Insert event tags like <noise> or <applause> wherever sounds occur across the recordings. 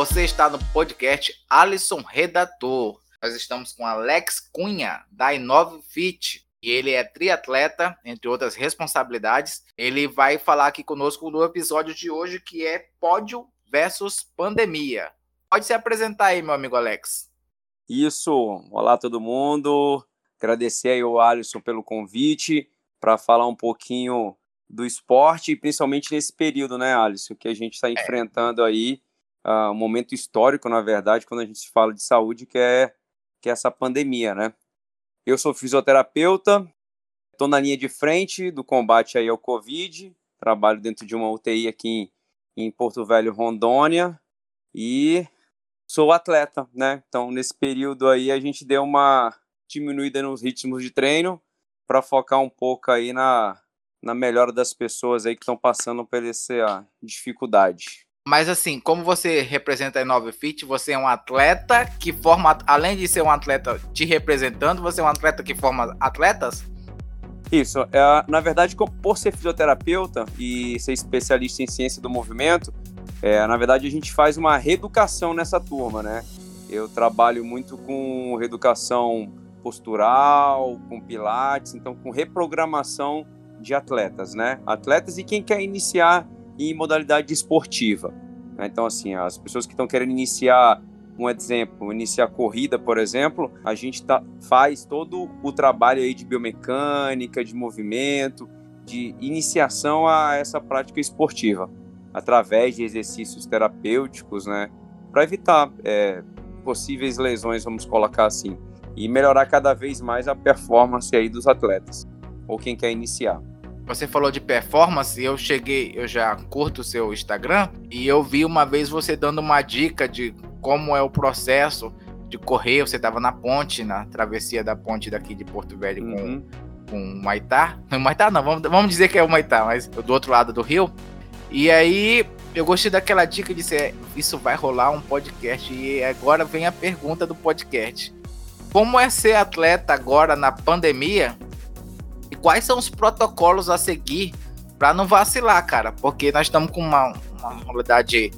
Você está no podcast Alisson Redator. Nós estamos com Alex Cunha, da Inove Fit. E ele é triatleta, entre outras responsabilidades. Ele vai falar aqui conosco no episódio de hoje, que é pódio versus pandemia. Pode se apresentar aí, meu amigo Alex. Isso. Olá, todo mundo. Agradecer aí ao Alisson pelo convite para falar um pouquinho do esporte, principalmente nesse período, né, Alisson, que a gente está é. enfrentando aí uh, um momento histórico, na verdade, quando a gente fala de saúde, que é, que é essa pandemia, né? Eu sou fisioterapeuta, estou na linha de frente do combate aí ao Covid, trabalho dentro de uma UTI aqui em, em Porto Velho, Rondônia, e sou atleta, né? Então, nesse período aí, a gente deu uma diminuída nos ritmos de treino para focar um pouco aí na, na melhora das pessoas aí que estão passando por essa dificuldade. Mas assim, como você representa a Inove Fit, você é um atleta que forma, além de ser um atleta te representando, você é um atleta que forma atletas? Isso. É, na verdade, por ser fisioterapeuta e ser especialista em ciência do movimento, é, na verdade a gente faz uma reeducação nessa turma, né? Eu trabalho muito com reeducação postural, com pilates, então com reprogramação de atletas, né? Atletas e quem quer iniciar em modalidade esportiva. Né? Então, assim, as pessoas que estão querendo iniciar um exemplo, iniciar corrida, por exemplo, a gente tá, faz todo o trabalho aí de biomecânica, de movimento, de iniciação a essa prática esportiva, através de exercícios terapêuticos, né, para evitar é, possíveis lesões, vamos colocar assim, e melhorar cada vez mais a performance aí dos atletas ou quem quer iniciar. Você falou de performance, eu cheguei, eu já curto o seu Instagram e eu vi uma vez você dando uma dica de como é o processo de correr. Você estava na ponte, na travessia da ponte daqui de Porto Velho uhum. com, com Maitá. Não, Maitá não, vamos, vamos dizer que é o Maitá, mas do outro lado do rio. E aí eu gostei daquela dica de ser isso vai rolar um podcast. E agora vem a pergunta do podcast. Como é ser atleta agora na pandemia e quais são os protocolos a seguir para não vacilar, cara? Porque nós estamos com uma, uma realidade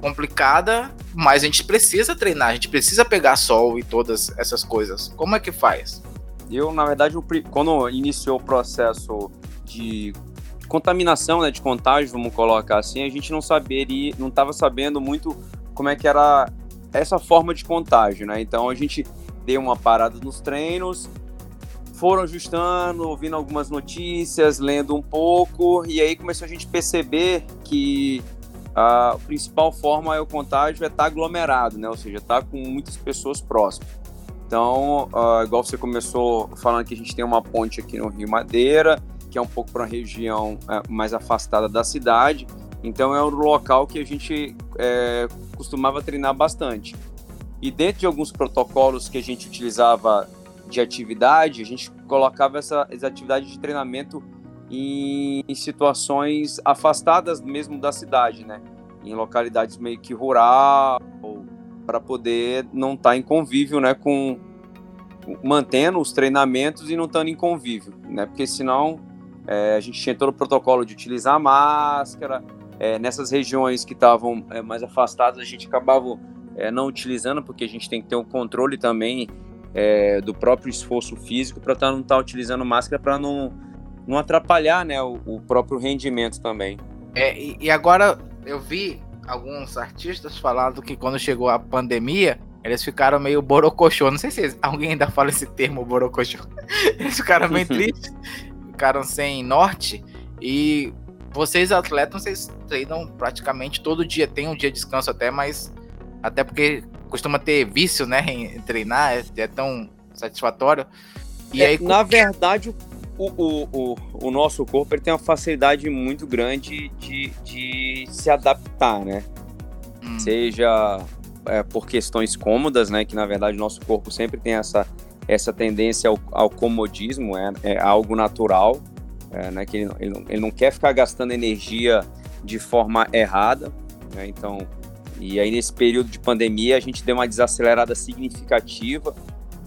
complicada, mas a gente precisa treinar, a gente precisa pegar sol e todas essas coisas. Como é que faz? Eu, na verdade, quando iniciou o processo de contaminação, né, de contágio, vamos colocar assim, a gente não saberia, não estava sabendo muito como é que era essa forma de contágio, né? Então a gente deu uma parada nos treinos, foram ajustando, ouvindo algumas notícias, lendo um pouco, e aí começou a gente perceber que a principal forma é o contágio é estar tá aglomerado, né? Ou seja, estar tá com muitas pessoas próximas. Então, uh, igual você começou falando que a gente tem uma ponte aqui no Rio Madeira, que é um pouco para uma região uh, mais afastada da cidade. Então, é um local que a gente é, costumava treinar bastante. E dentro de alguns protocolos que a gente utilizava de atividade, a gente colocava essa, essa atividade de treinamento em, em, situações afastadas mesmo da cidade, né? Em localidades meio que rural, para poder não estar tá em convívio, né? Com mantendo os treinamentos e não estando em convívio, né? Porque senão é, a gente tinha todo o protocolo de utilizar máscara. É, nessas regiões que estavam é, mais afastadas, a gente acabava é, não utilizando, porque a gente tem que ter um controle também é, do próprio esforço físico para tá, não estar tá utilizando máscara para não, não atrapalhar né, o, o próprio rendimento também. É, e, e, agora eu vi alguns artistas falando que quando chegou a pandemia, eles ficaram meio borocochô. Não sei se alguém ainda fala esse termo borocochô. <laughs> Eles ficaram meio <laughs> tristes, ficaram sem norte. E vocês, atletas, vocês treinam praticamente todo dia. Tem um dia de descanso até, mas até porque costuma ter vício, né, em treinar, é, é tão satisfatório. E é, aí, na verdade, o, o, o, o, nosso corpo ele tem uma facilidade muito grande de, de se adaptar, né? Hum. Seja é, por questões cômodas, né? Que na verdade o nosso corpo sempre tem essa, essa tendência ao, ao comodismo, é, é algo natural, é, né? Que ele, ele, não, ele não quer ficar gastando energia de forma errada, né? Então, e aí, nesse período de pandemia, a gente deu uma desacelerada significativa.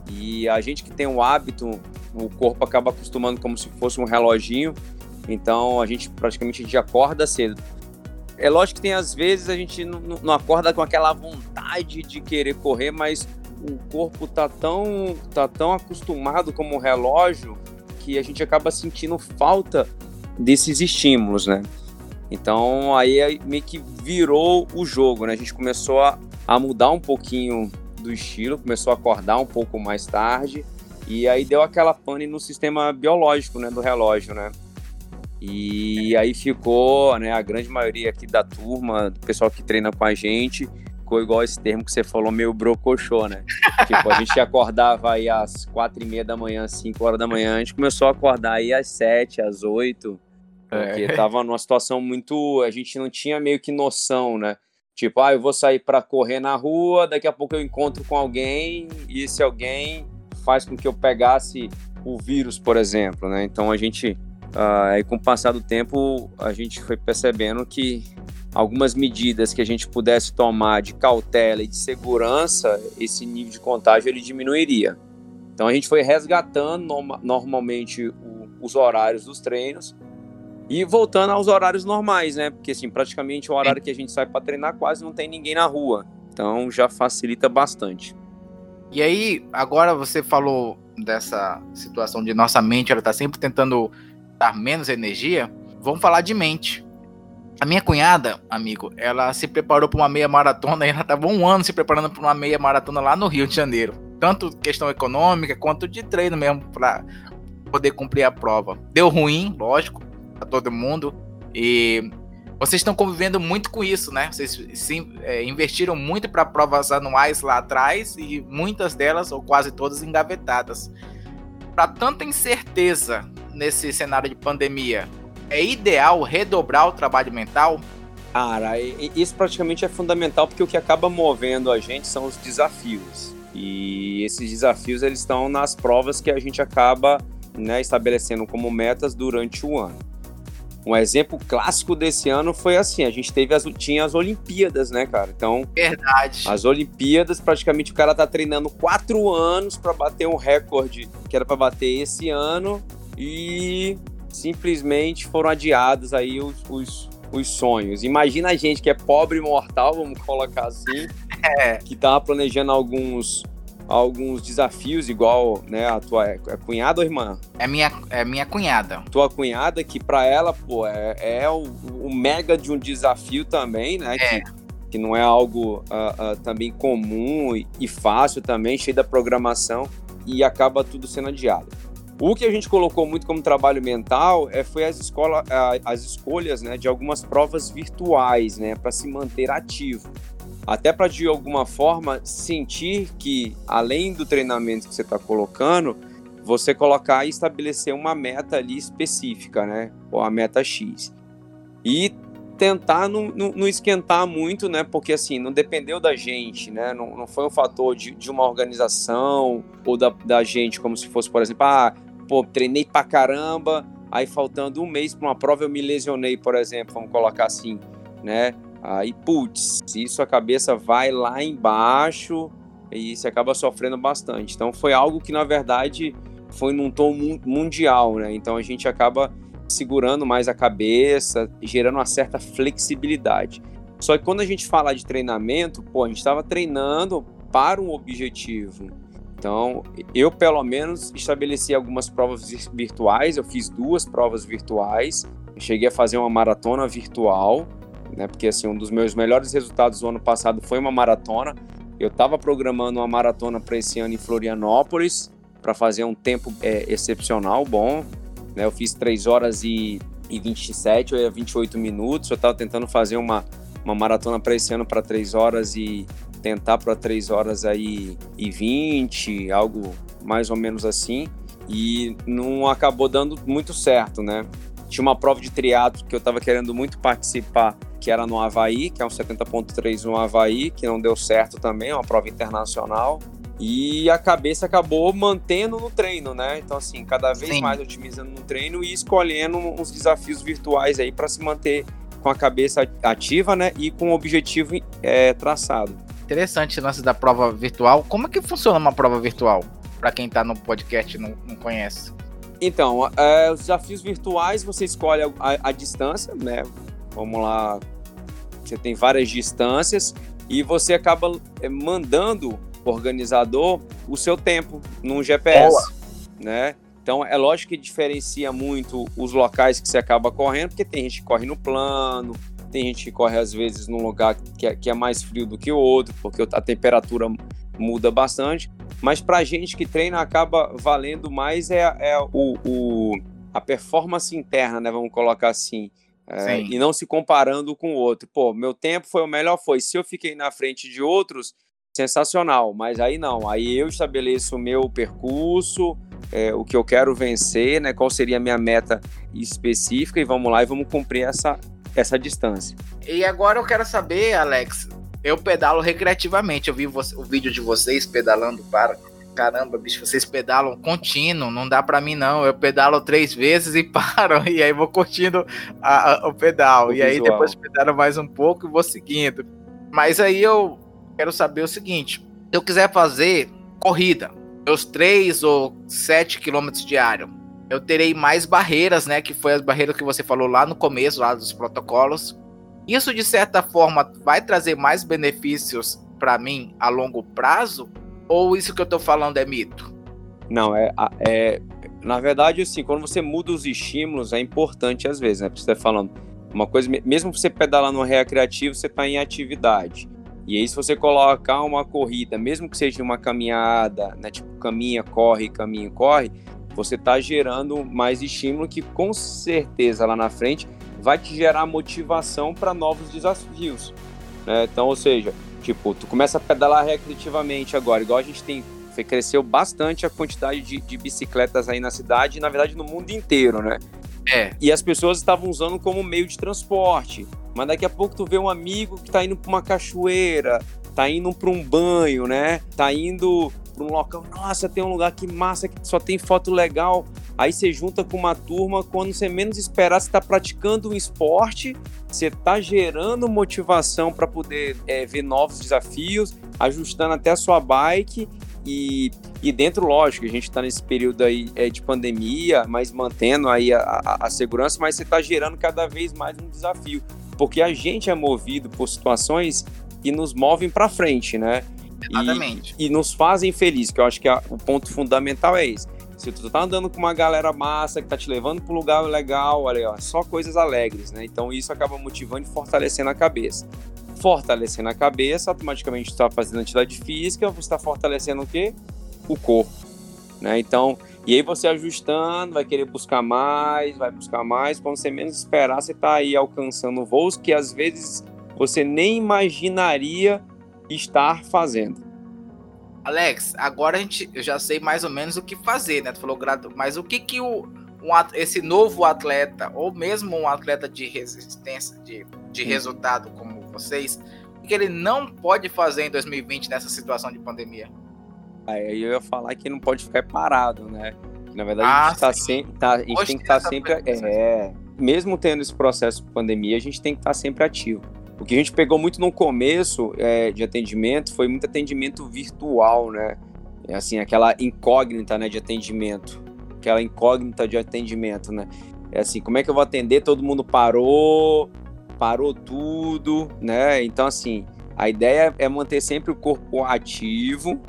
E a gente que tem um hábito, o corpo acaba acostumando como se fosse um reloginho. Então, a gente praticamente a gente acorda cedo. é lógico que tem às vezes a gente não, não acorda com aquela vontade de querer correr, mas o corpo tá tão, tá tão acostumado como relógio que a gente acaba sentindo falta desses estímulos, né? Então aí meio que virou o jogo, né? A gente começou a, a mudar um pouquinho do estilo, começou a acordar um pouco mais tarde e aí deu aquela pane no sistema biológico, né, do relógio, né? E aí ficou, né, a grande maioria aqui da turma, do pessoal que treina com a gente, ficou igual esse termo que você falou, meio brocochô, né? <laughs> tipo, a gente acordava aí às quatro e meia da manhã, cinco horas da manhã, a gente começou a acordar aí às sete, às oito, porque é. tava numa situação muito, a gente não tinha meio que noção, né? Tipo, ah, eu vou sair para correr na rua, daqui a pouco eu encontro com alguém, e esse alguém faz com que eu pegasse o vírus, por exemplo, né? Então a gente Uh, e com o passar do tempo, a gente foi percebendo que algumas medidas que a gente pudesse tomar de cautela e de segurança, esse nível de contágio ele diminuiria. Então a gente foi resgatando no normalmente o, os horários dos treinos e voltando aos horários normais, né? Porque assim, praticamente o horário que a gente sai para treinar quase não tem ninguém na rua. Então já facilita bastante. E aí, agora você falou dessa situação de nossa mente, ela tá sempre tentando dar menos energia, vamos falar de mente. A minha cunhada, amigo, ela se preparou para uma meia maratona e ela estava um ano se preparando para uma meia maratona lá no Rio de Janeiro. Tanto questão econômica quanto de treino mesmo para poder cumprir a prova. Deu ruim, lógico, para todo mundo. E vocês estão convivendo muito com isso, né? Vocês se, é, investiram muito para provas anuais lá atrás e muitas delas, ou quase todas, engavetadas. Para tanta incerteza nesse cenário de pandemia, é ideal redobrar o trabalho mental? Cara, isso praticamente é fundamental porque o que acaba movendo a gente são os desafios. E esses desafios eles estão nas provas que a gente acaba né, estabelecendo como metas durante o ano. Um exemplo clássico desse ano foi assim: a gente teve as, tinha as Olimpíadas, né, cara? Então, verdade. As Olimpíadas, praticamente o cara tá treinando quatro anos para bater um recorde que era para bater esse ano e simplesmente foram adiados aí os, os, os sonhos. Imagina a gente que é pobre mortal, vamos colocar assim, <laughs> é. que tava planejando alguns alguns desafios, igual né, a tua é, é cunhada ou irmã? É minha, é minha cunhada. Tua cunhada, que para ela, pô, é, é o, o, mega de um desafio também, né? É. Que, que não é algo uh, uh, também comum e, e fácil também, cheio da programação, e acaba tudo sendo adiado. O que a gente colocou muito como trabalho mental é, foi as, escola, as escolhas né, de algumas provas virtuais né, para se manter ativo. Até para, de alguma forma, sentir que, além do treinamento que você está colocando, você colocar e estabelecer uma meta ali específica, né? Ou a meta X. E tentar não, não, não, esquentar muito, né? Porque assim, não dependeu da gente, né? Não, não foi um fator de, de uma organização ou da, da gente, como se fosse, por exemplo, ah, pô, treinei pra caramba, aí faltando um mês para uma prova eu me lesionei, por exemplo, vamos colocar assim, né? Aí, putz, isso a cabeça vai lá embaixo e você acaba sofrendo bastante. Então foi algo que na verdade foi num tom mundial, né? Então a gente acaba segurando mais a cabeça, gerando uma certa flexibilidade. Só que quando a gente fala de treinamento, pô, a gente estava treinando para um objetivo. Então, eu pelo menos estabeleci algumas provas virtuais, eu fiz duas provas virtuais, cheguei a fazer uma maratona virtual, né? Porque assim, um dos meus melhores resultados do ano passado foi uma maratona. Eu estava programando uma maratona para esse ano em Florianópolis, para fazer um tempo é, excepcional, bom. Né? Eu fiz 3 horas e, e 27 ou 28 minutos. Eu estava tentando fazer uma, uma maratona para esse ano para 3 horas e tentar para 3 horas aí e 20, algo mais ou menos assim, e não acabou dando muito certo, né? Tinha uma prova de triatlo que eu estava querendo muito participar, que era no Havaí, que é um 70.3 no Havaí, que não deu certo também, é uma prova internacional. E a cabeça acabou mantendo no treino, né? Então, assim, cada vez Sim. mais otimizando no treino e escolhendo uns desafios virtuais aí para se manter com a cabeça ativa, né? E com o objetivo é, traçado. Interessante o lance da prova virtual. Como é que funciona uma prova virtual? Para quem está no podcast e não, não conhece. Então, é, os desafios virtuais você escolhe a, a, a, distância, né? Vamos lá, você tem várias distâncias e você acaba é, mandando o organizador o seu tempo num GPS, né? Então é lógico que diferencia muito os locais que você acaba correndo, porque tem gente que corre no plano, tem gente que corre às vezes num lugar que é, que é mais frio do que o outro, porque a temperatura muda bastante. Mas para gente que treina acaba valendo mais é, é o, o, a performance interna, né? Vamos colocar assim. É, e não se comparando com o outro. Pô, meu tempo foi o melhor, foi. Se eu fiquei na frente de outros, sensacional. Mas aí não, aí eu estabeleço o meu percurso, é, o que eu quero vencer, né? Qual seria a minha meta específica e vamos lá e vamos cumprir essa, essa distância. E agora eu quero saber, Alex, eu pedalo recreativamente. Eu vi o vídeo de vocês pedalando para. Caramba, bicho, vocês pedalam contínuo, não dá para mim não. Eu pedalo três vezes e <laughs> paro, e aí vou curtindo a, a, o pedal. O e visual. aí depois pedalo mais um pouco e vou seguindo. Mas aí eu quero saber o seguinte: se eu quiser fazer corrida, meus 3 ou 7 quilômetros diário, eu terei mais barreiras, né? Que foi as barreiras que você falou lá no começo, lá dos protocolos. Isso, de certa forma, vai trazer mais benefícios para mim a longo prazo? Ou isso que eu estou falando é mito? Não, é, é. Na verdade, assim, quando você muda os estímulos, é importante às vezes, né? Você está falando uma coisa, mesmo você pedalar no recreativo, você está em atividade. E aí, se você colocar uma corrida, mesmo que seja uma caminhada, né? Tipo, caminha, corre, caminha, corre, você está gerando mais estímulo que com certeza lá na frente vai te gerar motivação para novos desafios. Né? Então, ou seja, tipo, tu começa a pedalar recreativamente agora, igual a gente tem cresceu bastante a quantidade de, de, bicicletas aí na cidade e, na verdade, no mundo inteiro, né? É. E as pessoas estavam usando como meio de transporte. Mas daqui a pouco tu vê um amigo que tá indo para uma cachoeira, tá indo para um banho, né? Tá indo para um local, nossa, tem um lugar que massa, que só tem foto legal. Aí você junta com uma turma, quando você menos esperar, você está praticando um esporte, você está gerando motivação para poder é, ver novos desafios, ajustando até a sua bike e, e dentro, lógico, a gente está nesse período aí é, de pandemia, mas mantendo aí a, a, a segurança, mas você está gerando cada vez mais um desafio, porque a gente é movido por situações que nos movem para frente, né? Exatamente. E, e, nos fazem felizes, que eu acho que a, o ponto fundamental é esse. Se tu tá andando com uma galera massa que tá te levando para um lugar legal, olha ó, só coisas alegres, né? Então isso acaba motivando e fortalecendo a cabeça. Fortalecendo a cabeça, automaticamente tu tá fazendo atividade física, você está fortalecendo o quê? O corpo, né? Então, e aí você ajustando, vai querer buscar mais, vai buscar mais, quando você menos esperar, você tá aí alcançando voos que às vezes você nem imaginaria estar fazendo. Alex, agora a gente, eu já sei mais ou menos o que fazer, né? Tu falou mas o que que o um, esse novo atleta ou mesmo um atleta de resistência, de, de resultado como vocês, o que ele não pode fazer em 2020 nessa situação de pandemia? Aí eu ia falar que não pode ficar parado, né? Na verdade, ah, a gente, tá sempre, tá, a gente tem que estar tá sempre. É, mesmo tendo esse processo de pandemia, a gente tem que estar tá sempre ativo. O que a gente pegou muito no começo é, de atendimento foi muito atendimento virtual, né? É assim, aquela incógnita né, de atendimento. Aquela incógnita de atendimento, né? É assim, como é que eu vou atender? Todo mundo parou, parou tudo, né? Então, assim, a ideia é manter sempre o corpo ativo,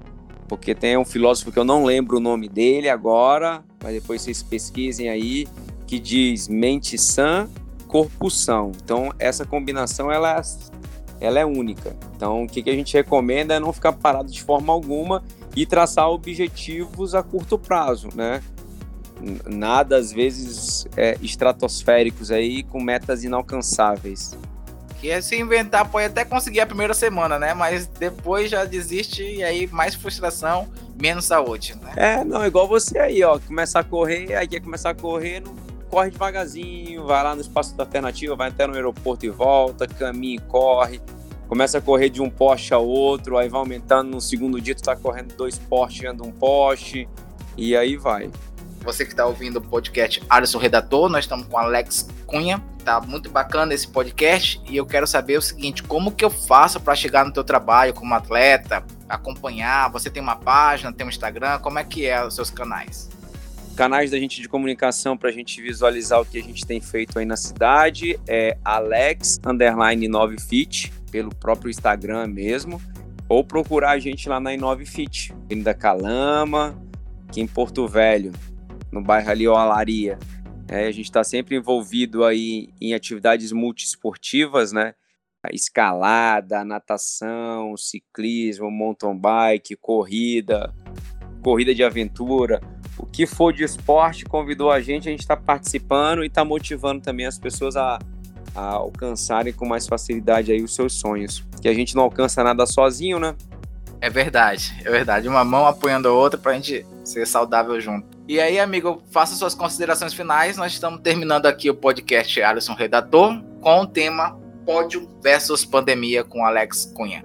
porque tem um filósofo que eu não lembro o nome dele agora, mas depois vocês pesquisem aí, que diz mente sã corpo são. Então, essa combinação ela, ela é única. Então, o que, que a gente recomenda é não ficar parado de forma alguma e traçar objetivos a curto prazo, né? Nada, às vezes, é, estratosféricos aí com metas inalcançáveis. Que é se inventar, pode até conseguir a primeira semana, né? Mas depois já desiste e aí mais frustração, menos saúde, né? É, não, igual você aí, ó. Começar a correr, aí quer começar a correr, não corre devagarzinho, vai lá no espaço da alternativa, vai até no aeroporto e volta, caminha e corre. Começa a correr de um poste a outro, aí vai aumentando. No segundo dia, tu tá correndo dois postes, anda um poste, e aí vai. Você que está ouvindo o podcast Alisson Redator, nós estamos com Alex Cunha. Tá muito bacana esse podcast e eu quero saber o seguinte: como que eu faço para chegar no teu trabalho como atleta, acompanhar? Você tem uma página, tem um Instagram? Como é que é os seus canais? Canais da gente de comunicação para a gente visualizar o que a gente tem feito aí na cidade é Alex underline 9fit pelo próprio Instagram mesmo ou procurar a gente lá na Inovefit, da Calama, aqui em Porto Velho, no bairro ali Olaria. É, a gente está sempre envolvido aí em atividades multiesportivas, né? Escalada, natação, ciclismo, mountain bike, corrida, corrida de aventura, o que for de esporte, convidou a gente, a gente está participando e está motivando também as pessoas a, a, alcançarem com mais facilidade aí os seus sonhos. Que a gente não alcança nada sozinho, né? É verdade, é verdade. Uma mão apoiando a outra para a gente ser saudável junto. E aí, amigo, faça suas considerações finais. Nós estamos terminando aqui o podcast Alisson Redator com o tema Pódio versus Pandemia com Alex Cunha.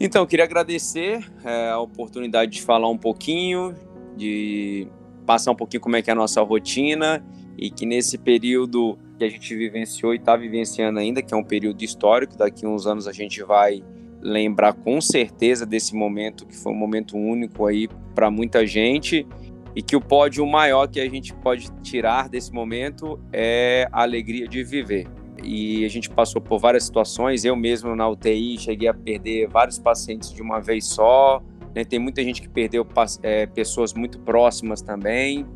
Então, queria agradecer é, a oportunidade de falar um pouquinho, de passar um pouquinho como é que é a nossa rotina e que nesse período que a gente vivenciou e está vivenciando ainda, que é um período histórico, daqui a uns anos a gente vai lembrar com certeza desse momento, que foi um momento único aí para muita gente e que o pódio maior que a gente pode tirar desse momento é a alegria de viver. E a gente passou por várias situações, eu mesmo na UTI cheguei a perder vários pacientes de uma vez só, né? tem muita gente que perdeu é, pessoas muito próximas também,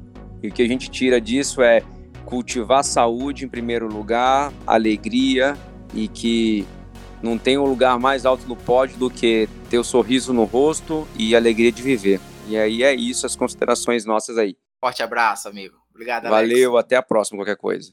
e o que a gente tira disso é cultivar saúde em primeiro lugar, alegria e que não tem um lugar mais alto no pódio do que ter o sorriso no rosto e alegria de viver. E aí é isso, as considerações nossas aí. Forte abraço, amigo. Obrigado, Alex. Valeu, até a próxima, qualquer coisa.